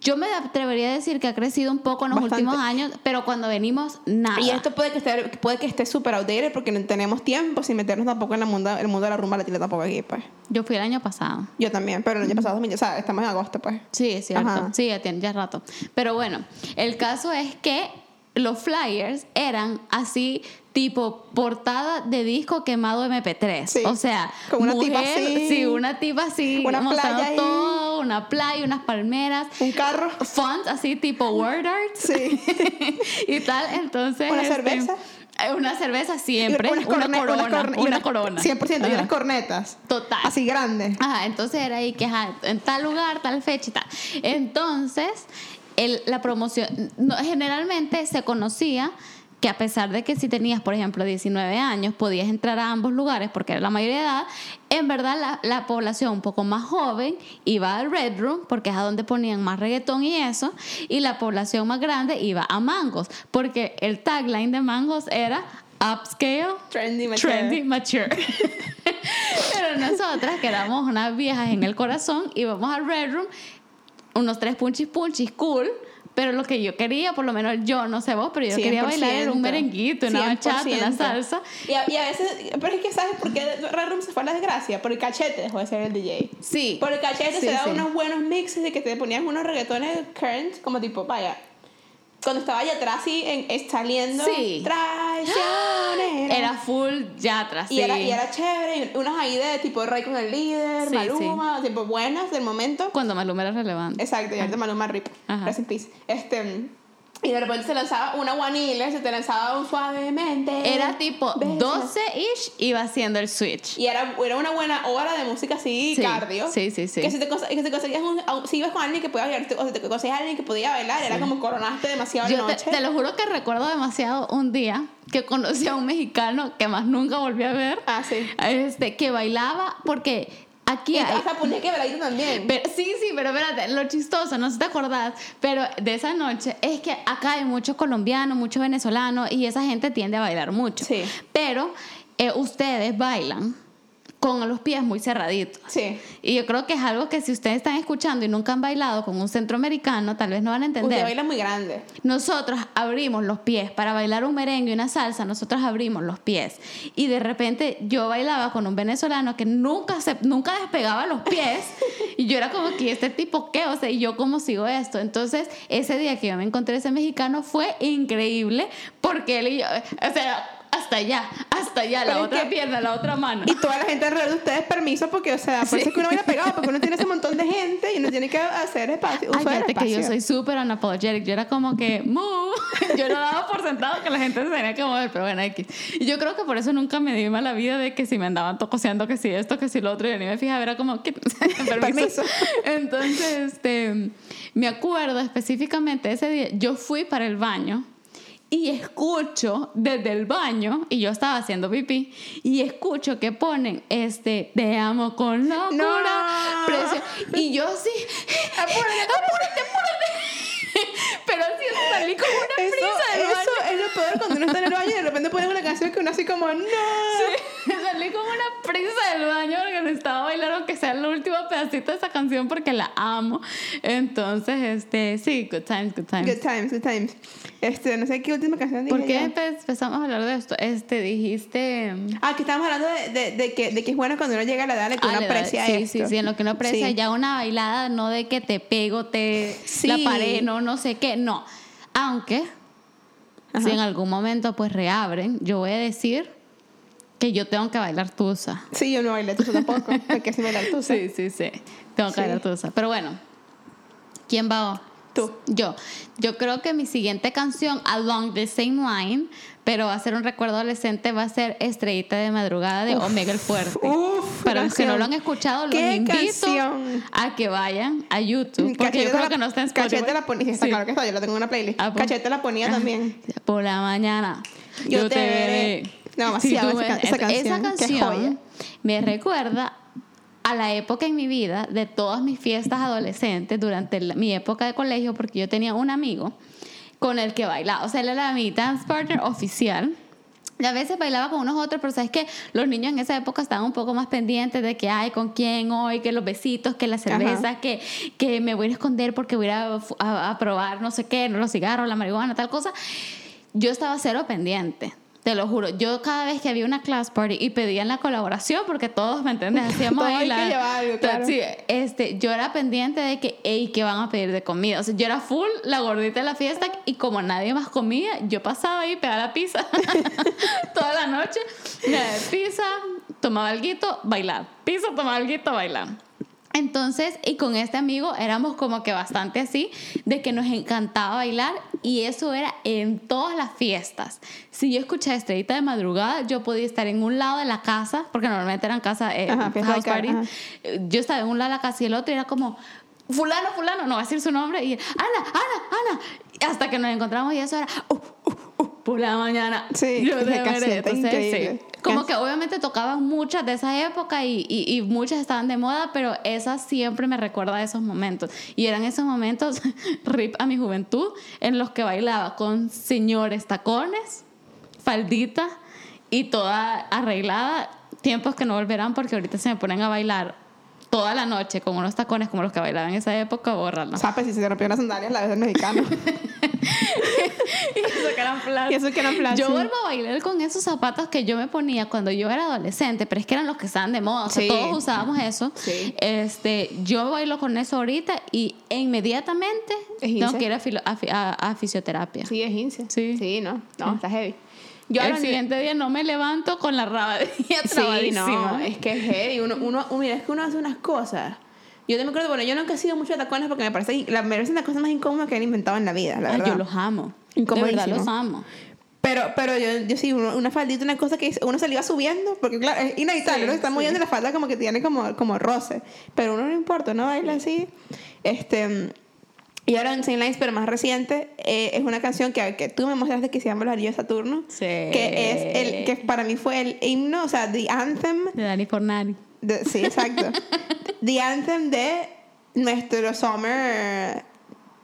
yo me atrevería a decir que ha crecido un poco en los Bastante. últimos años, pero cuando venimos, nada. Y esto puede que esté, puede que esté súper outdated porque no tenemos tiempo sin meternos tampoco en la mundo, el mundo de la rumba latina tampoco aquí, pues. Yo fui el año pasado. Yo también, pero el año pasado o sea, estamos en agosto, pues. Sí, es cierto. Ajá. Sí, ya tiene ya rato. Pero bueno, el caso es que los flyers eran así tipo portada de disco quemado MP3. Sí. O sea, Con una tipa así. Sí, una tipa así, Una playa todo, una playa, unas palmeras. Un carro. Fonts así tipo word art. Sí. y tal, entonces. ¿Una este, cerveza? eh, Una cerveza siempre. Una corona. unas corne- y una corona. 100%, y Ajá. unas cornetas. Total. Así grandes. Ajá, entonces era ahí que ajá, en tal lugar, tal fecha y tal. Entonces, el- la promoción, no, generalmente se conocía que a pesar de que si tenías, por ejemplo, 19 años, podías entrar a ambos lugares porque era la mayoría de edad, en verdad la, la población un poco más joven iba al Red Room porque es a donde ponían más reggaetón y eso, y la población más grande iba a Mangos porque el tagline de Mangos era upscale, Trendy, mature. trendy, mature. Pero nosotras, que éramos unas viejas en el corazón, íbamos al Red Room, unos tres punchis punchis, cool. Pero lo que yo quería, por lo menos yo, no sé vos, pero yo quería bailar un 100%. merenguito, una bachata, una 100%. salsa. Y a, y a veces, pero es que ¿sabes por qué Red Room se fue a la desgracia? Por el cachete dejó de ser el DJ. Sí. Por el cachete Sí, se sí. unos buenos mixes de que te ponían unos reggaetones current, como tipo, vaya. Cuando estaba allá atrás, sí, en, saliendo. Sí. Traicionera. Era full ya atrás. Y, era, y era chévere, y unas ahí de tipo Rey con el líder, Sí, Maluma, tipo buenas del momento. Cuando Maluma era relevante. Exacto, y ahorita Maluma Rip. Ajá. Rest in peace. Este, y de repente se lanzaba una guanile, se te lanzaba un suavemente. Era tipo Bésame. 12-ish, iba haciendo el switch. Y era, era una buena hora de música así, Sí, cardio. sí, sí, sí. Que si te, que si te conseguías un, si ibas con alguien que podía bailar, o si te conseguías a alguien que podía bailar, era como coronaste demasiado la Yo te, noche. te lo juro que recuerdo demasiado un día que conocí a un mexicano que más nunca volví a ver. Ah, sí. Este, que bailaba porque aquí hay, hasta ponía que bailadito también. Pero, sí, sí, pero espérate, lo chistoso, no sé si te acordás, pero de esa noche es que acá hay muchos colombianos, muchos venezolanos y esa gente tiende a bailar mucho. Sí. Pero eh, ustedes bailan con los pies muy cerraditos. Sí. Y yo creo que es algo que si ustedes están escuchando y nunca han bailado con un centroamericano, tal vez no van a entender. Usted baila muy grande. Nosotros abrimos los pies para bailar un merengue y una salsa, nosotros abrimos los pies. Y de repente yo bailaba con un venezolano que nunca se nunca despegaba los pies y yo era como que este tipo qué, o sea, y yo cómo sigo esto. Entonces, ese día que yo me encontré ese mexicano fue increíble porque él y yo, o sea, hasta allá, hasta allá, la Pero es otra que- pierna, la otra mano. Y toda la gente alrededor de ustedes permiso porque, o sea, por eso es que uno baila pegado, porque uno tiene ese montón de gente y uno tiene que hacer espacio. Ay, uso fíjate que yo soy súper unapologetic. Yo era como que, "Mu". Yo no daba por sentado que la gente se tenía que mover, pero bueno, X. Y yo creo que por eso nunca me di mala vida de que si me andaban tocoseando que si esto, que si lo otro, y yo ni me fijaba, era como que, permiso. Permiso. Entonces, este, me acuerdo específicamente ese día, yo fui para el baño y escucho desde el baño, y yo estaba haciendo pipí, y escucho que ponen este, te amo con locura, No. precio. Y yo así, apúrate, apúrate, apúrate. Salí como una Eso, prisa del eso baño. es lo peor cuando uno está en el baño y de repente ponen una canción que uno así como, no. Salí como una prisa del baño porque necesitaba bailar aunque sea el último pedacito de esa canción porque la amo. Entonces, este, sí, good times, good times. Good times, good times. Este, no sé qué última canción dije ¿Por qué empezamos a hablar de esto? Este, dijiste... Ah, que estábamos hablando de, de, de que, de que es bueno cuando uno llega a la edad la que Ah, uno aprecia sí, esto. sí, sí, en lo que uno aprecia Sí. ya una bailada, no de que te pego, te Sí. la pared, no, no sé qué, no. Aunque, Ajá. si en algún momento pues reabren, yo voy a decir que yo tengo que bailar tusa. Sí, yo no bailé tusa tampoco, porque si bailar tusa. Sí, sí, sí. Tengo que Sí. bailar tusa. Pero bueno, ¿quién va? Tú. Yo. Yo creo que mi siguiente canción, Along the Same Line, pero va a ser un recuerdo adolescente, va a ser Estrellita de Madrugada de Omega el Fuerte. Uf, Para los que no lo han escuchado, los ¿Qué invito canción? a que vayan a YouTube. Porque Cachete yo creo la- que no está en Spotify. Cachete la ponía, sí, está Sí. claro que está, yo la tengo en una playlist. Ah, pues. Cachete la ponía Ajá. también. Por la mañana. Yo te veré. No, tú esa ca- esa canción, Esa canción me recuerda a la época en mi vida de todas mis fiestas adolescentes durante la- mi época de colegio porque yo tenía un amigo con el que bailaba. O sea, él era mi dance partner oficial. Y a veces bailaba con unos otros, pero sabes que los niños en esa época estaban un poco más pendientes de que, ay, con quién hoy, que los besitos, que la cerveza, que, que me voy a esconder porque voy a, a- a probar no sé qué, los cigarros, la marihuana, tal cosa. Yo estaba cero pendiente. Te lo juro, yo cada vez que había una class party y pedían la colaboración, porque todos, ¿me entiendes? Hacíamos Todo ahí hay que la... llevar algo, claro. Sí, este, yo era pendiente de que, hey, ¿qué van a pedir de comida? O sea, yo era full la gordita de la fiesta y como nadie más comía, yo pasaba ahí, pegaba la pizza toda la noche, pizza, tomaba algo, bailar, pizza, tomaba algo, bailar. Entonces, y con este amigo éramos como que bastante así, de que nos encantaba bailar y eso era en todas las fiestas. Si yo escuchaba Estrellita de madrugada, yo podía estar en un lado de la casa, porque normalmente eran casas, eh, house parties. Eh, Yo estaba en un lado de la casa y el otro y era como, fulano, fulano, no va a decir su nombre, y Ana, Ana, Ana, hasta que nos encontramos y eso era, uh, uh, uh, por la mañana. Sí, Yo Entonces, increíble. sí. Como que obviamente tocaban muchas de esa época y, y, y muchas estaban de moda, pero esa siempre me recuerda a esos momentos. Y eran esos momentos, rip a mi juventud, en los que bailaba con señores tacones, faldita y toda arreglada. Tiempos que no volverán porque ahorita se me ponen a bailar toda la noche con unos tacones como los que bailaban en esa época, bórralo. ¿Sabes? Si se rompió las sandalias, la vez del mexicano. y eso que eran plas- y eso que eran plan. Yo sí. vuelvo a bailar con esos zapatos que yo me ponía cuando yo era adolescente, pero es que eran los que estaban de moda, o sea, Sí. todos usábamos eso. Sí. Este, yo bailo con eso ahorita y inmediatamente Es tengo que ir a- a fisioterapia. Sí, es Ince. Sí. Sí, no. No, está heavy. Yo el ahora- siguiente día no me levanto con la rabadilla Sí, no, es que es heavy. Uno, uno, uno- mira, es que uno hace unas cosas. Yo me acuerdo, bueno, yo nunca he sido mucho de tacones porque me parece, la, me parecen las cosas más incómodas que han inventado en la vida, la Ay, verdad. yo los amo. De verdad los amo. Pero, pero yo, yo sí, uno- una faldita, una cosa que uno se le iba subiendo, porque claro, es inevitable, Sí, uno se está sí. moviendo la falda como que tiene como, como roce. Pero uno no importa, uno baila así. Este, y ahora en Saint Lines, pero más reciente, eh, es una canción que, que tú me mostraste que se llama Los Anillos de Saturno. Sí. Que es el, que para mí fue el himno, o sea, the anthem De Dani Fornari. de- sí, exacto. The anthem de nuestro summer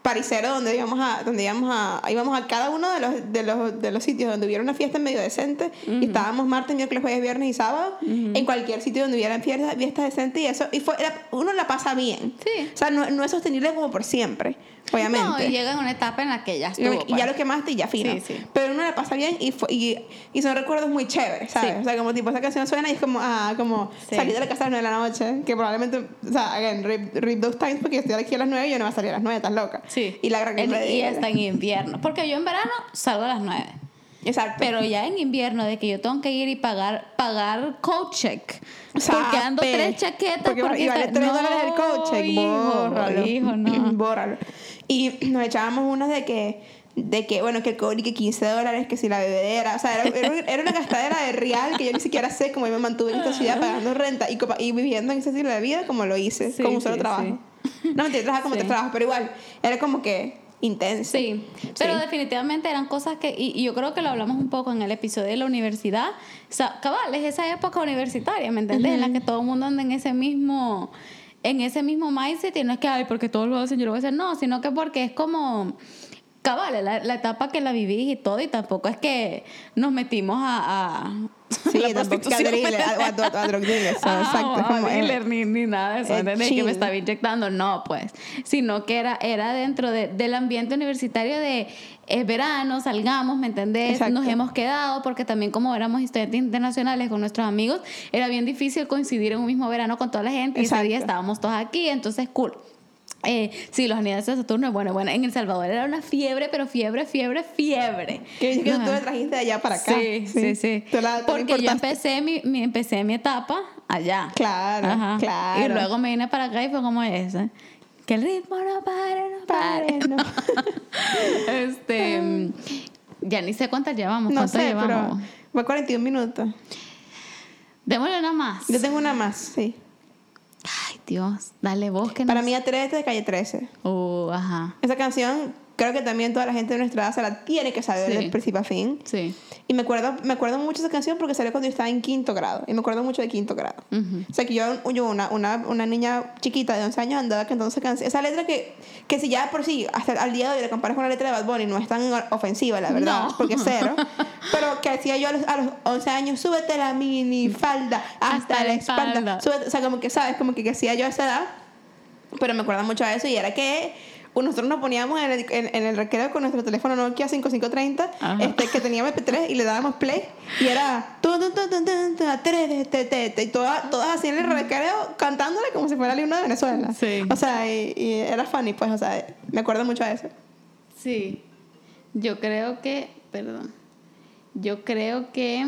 paricero donde íbamos a, donde íbamos a, íbamos a cada uno de los, de los, de los sitios donde hubiera una fiesta medio decente y estábamos martes, miércoles, jueves, viernes y sábado en cualquier sitio donde hubiera fiestas, fiestas decentes y eso, y fue, era- uno la pasa bien. Sí. O sea, no, no es sostenible como por siempre, obviamente. No, y llega en una etapa en la que ya Y estuvo. ya pues. lo quemaste y ya fino. Sí, sí. Pero uno la pasa bien y, fue, y, y son recuerdos muy chéveres, ¿sabes? Sí. O sea, como tipo esa canción suena y es como, ah, como salir de la casa a las 9 de la noche, que probablemente, o sea, again, rip, rip those times porque yo estoy aquí a las 9 y yo no voy a salir a las 9, estás loca. Sí. Y la gran En- y hasta en invierno. Porque yo en verano salgo a las 9. Exacto. Pero ya en invierno, de que yo tengo que ir y pagar, pagar coat check. Sape. Porque ando tres chaquetas. Porque, porque y vale está- 3 No, dólares el coche. hijo, Bórralo. hijo, no. Bórralo. Y nos echábamos unas de que de que, bueno, que el cobre que 15 dólares, que si la bebedera, o sea, era, era, una gastadera de real que yo ni siquiera sé cómo me mantuve en esta ciudad pagando renta y, y viviendo en ese estilo de vida como lo hice, Sí, con un solo sí, trabajo. No, mentira, trabajaba como Sí. tres trabajos, pero igual, era como que intenso. Sí, pero Sí. definitivamente eran cosas que, y, y yo creo que lo hablamos un poco en el episodio de la universidad, o sea, cabal, es esa época universitaria, ¿me entiendes? En la que todo el mundo anda en ese mismo, en ese mismo mindset y no es que, ay, porque todos lo hacen, yo lo voy a hacer, no, sino que porque es como, cabal, la, la etapa que la viví y todo, y tampoco es que nos metimos a... a Sí, la tampoco a dealer, a, a- a drug dealers, so, Ah, exacto. como, ni, ni nada de eso, ¿entendés? Que me estaba inyectando, no, pues, sino que era, era dentro de- del ambiente universitario de es verano, salgamos, ¿me entendés? Exacto. Nos hemos quedado, porque también como éramos estudiantes internacionales con nuestros amigos, era bien difícil coincidir en un mismo verano con toda la gente, y ese día estábamos todos aquí, entonces, cool. Eh, sí, los aniversarios de Saturno, bueno, bueno, en El Salvador era una fiebre, pero fiebre, fiebre, fiebre. Que, que Ajá. tú la trajiste de allá para acá. Sí, sí, sí. La- Porque yo empecé mi, mi- empecé mi etapa allá. Claro, claro. Y luego me vine para acá y fue como ese. Que el ritmo no pare, no pare. No. este, mm, ya ni sé cuántas llevamos. No ¿Cuántas sé, pero llevamos? fue 41 minutos. Démosle una más. Yo tengo una más, sí. Dios, dale vos que Para nos- mí A13 de calle 13. Uh, ajá. Esa canción, creo que también toda la gente de nuestra edad se la tiene que saber Sí. de principio a fin. Sí. Y me acuerdo, me acuerdo mucho esa canción porque salió cuando yo estaba en quinto grado. Y me acuerdo mucho de quinto grado. Ujú. O sea, que yo, yo una, una, una niña chiquita de 11 años andaba esa canción. Esa letra que, que si ya por sí, hasta al día de hoy la comparas con la letra de Bad Bunny, no es tan ofensiva, la verdad, No. porque cero. Pero que hacía yo a los, a los 11 años, súbete la mini falda hasta, Hasta la la espalda. espalda. Súbete- o sea, como que, ¿sabes? Como que, que hacía yo a esa edad. Pero me acuerdo mucho de eso y era que nosotros nos poníamos en el, en, en el recreo con nuestro teléfono Nokia 5530, Ajá. este, que teníamos MP3 y le dábamos play y era y todas, todas así en el recreo cantándole como si fuera el himno de Venezuela. Sí. O sea, y, y era funny, pues, o sea, me acuerdo mucho de eso. Sí. Yo creo que, perdón. Yo creo que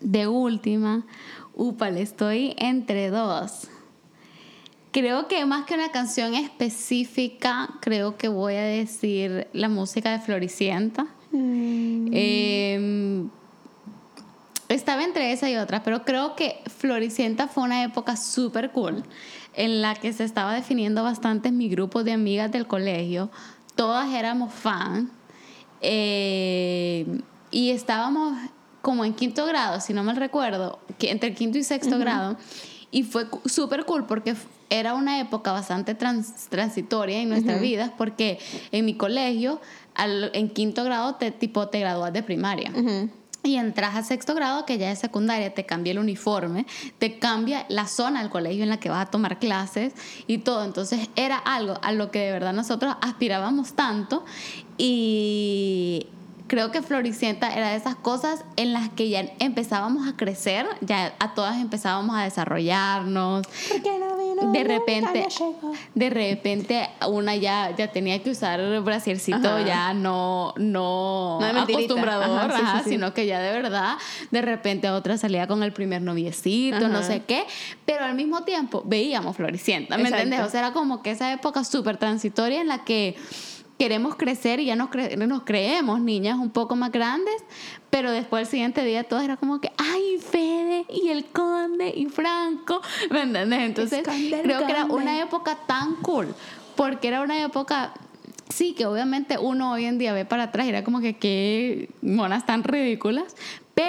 de última, upale, estoy entre dos. Creo que más que una canción específica, creo que voy a decir la música de Floricienta. Eh, estaba entre esa y otra, pero creo que Floricienta fue una época súper cool en la que se estaba definiendo bastante mi grupo de amigas del colegio. Todas éramos fan. eh, y estábamos como en quinto grado, si no mal recuerdo, que entre quinto y sexto grado. Y fue súper cool porque era una época bastante trans- transitoria en nuestras vidas porque en mi colegio, al- en quinto grado, te, tipo, te gradúas de primaria. Y entras a sexto grado, que ya es secundaria, te cambia el uniforme, te cambia la zona del colegio en la que vas a tomar clases y todo. Entonces era algo a lo que de verdad nosotros aspirábamos tanto y creo que Floricienta era de esas cosas en las que ya empezábamos a crecer, ya a todas empezábamos a desarrollarnos. Porque no vino, De repente, de repente una ya, ya tenía que usar el brasiercito Ajá. ya no, no, No acostumbrador, Ajá, sí, ajá, sí, sí. sino que ya de verdad, de repente otra salía con el primer noviecito, no sé qué, pero al mismo tiempo veíamos Floricienta, ¿me Exacto. entiendes? O sea, era como que esa época súper transitoria en la que queremos crecer y ya nos, cre- nos creemos niñas un poco más grandes, pero después el siguiente día todo era como que, ay, Fede y el conde y Franco, ¿me entiendes? Entonces creo que era una época tan cool, porque era una época... Sí, que obviamente uno hoy en día ve para atrás y era como que qué monas tan ridículas,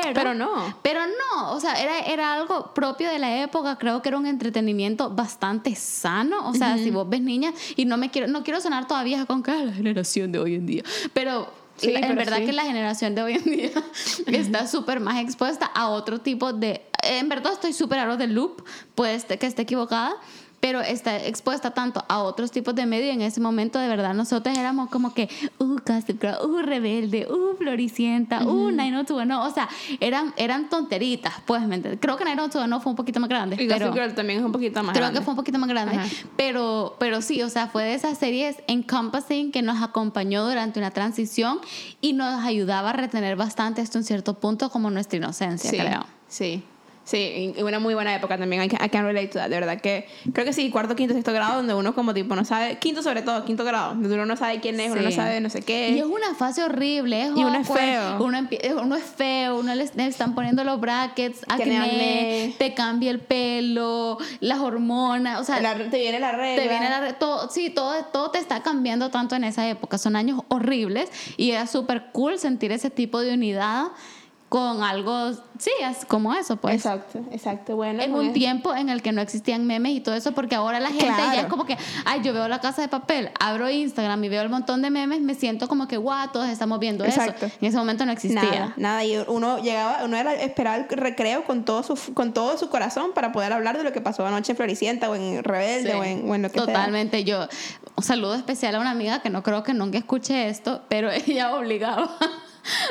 Pero, Pero no. Pero no, o sea, era, era algo propio de la época, creo que era un entretenimiento bastante sano, o sea, si vos ves niñas, y no me quiero, no quiero sonar todavía con que "Ah, la generación de hoy en día, pero... Sí, la- en verdad sí. que la generación de hoy en día está súper más expuesta a otro tipo de... En verdad estoy súper out of the loop, este- que esté equivocada, pero está expuesta tanto a otros tipos de medios y en ese momento de verdad nosotros éramos como que, uh, Gossip Girl, uh, Rebelde, uh, Floricienta, uh, 90210, o sea, eran, eran tonteritas, pues, ¿me entiendes? Creo que 90210 fue un poquito más grande, Y pero... Gossip Girl también es un poquito más Creo grande. que fue un poquito más grande, Ajá. pero, pero sí, o sea, fue de esas series encompassing que nos acompañó durante una transición y nos ayudaba a retener bastante hasta un cierto punto como nuestra inocencia, sí, creo. Sí. Sí, y una muy buena época también. I can, I can relate to that, de verdad que creo que sí, cuarto, quinto, sexto grado, donde uno como tipo no sabe, quinto sobre todo, quinto grado, donde uno no sabe quién es, uno no sabe no sé qué. Y es una fase horrible, es Y uno es feo. Uno, uno es feo, uno le, están poniendo los brackets, acné, te cambia el pelo, las hormonas, o sea, La- te viene la regla. te viene la todo, sí, todo, todo te está cambiando tanto en esa época. Son años horribles y era súper cool sentir ese tipo de unidad con algo, sí, es como eso, pues. Exacto, exacto. Bueno, En un eso- tiempo en el que no existían memes y todo eso, porque ahora la gente ya es como que, ay, yo veo la casa de papel, abro Instagram y veo el montón de memes, me siento como que, guau, todos estamos viendo Exacto. eso. En ese momento no existía. Nada, nada. Y uno llegaba, uno era esperar el recreo con todo su, con todo su corazón para poder hablar de lo que pasó anoche en Floricienta o en Rebelde Sí, o, en, o en lo que sea. Totalmente. Yo, un saludo especial a una amiga que no creo que nunca escuche esto, pero ella obligaba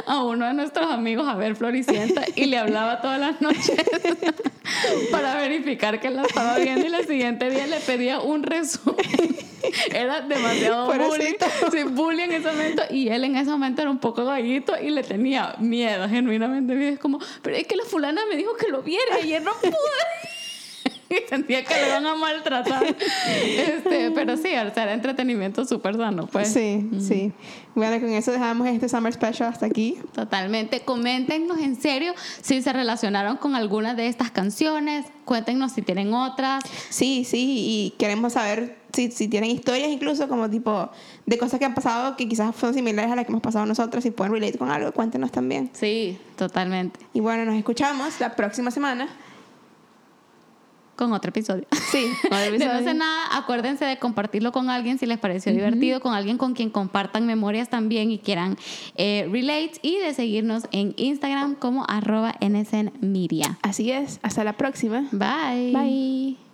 a uno de nuestros amigos a ver Floricienta y le hablaba todas las noches para verificar que la estaba viendo y el siguiente día le pedía un resumen. Era demasiado bullying. Sí, bullying en ese momento y él en ese momento era un poco gallito y le tenía miedo, genuinamente miedo. Es como, pero es que la fulana me dijo que lo viera y ayer no pude. y sentía que le van a maltratar. Este, pero sí, o sea, era entretenimiento súper sano, pues. Sí, sí. Bueno, con eso dejamos este Summer Special hasta aquí. Totalmente. Coméntenos en serio si se relacionaron con alguna de estas canciones. Cuéntenos si tienen otras. Sí, sí, y queremos saber si, si tienen historias incluso como tipo de cosas que han pasado que quizás son similares a las que hemos pasado nosotros, si pueden relate con algo, cuéntenos también. Sí, totalmente. Y bueno, nos escuchamos la próxima semana. Con otro episodio. Sí, con el De no episodio. hacer nada, acuérdense de compartirlo con alguien si les pareció divertido, con alguien con quien compartan memorias también y quieran eh, relate y de seguirnos en Instagram como arroba nsnmedia. Así es, hasta la próxima. Bye. Bye.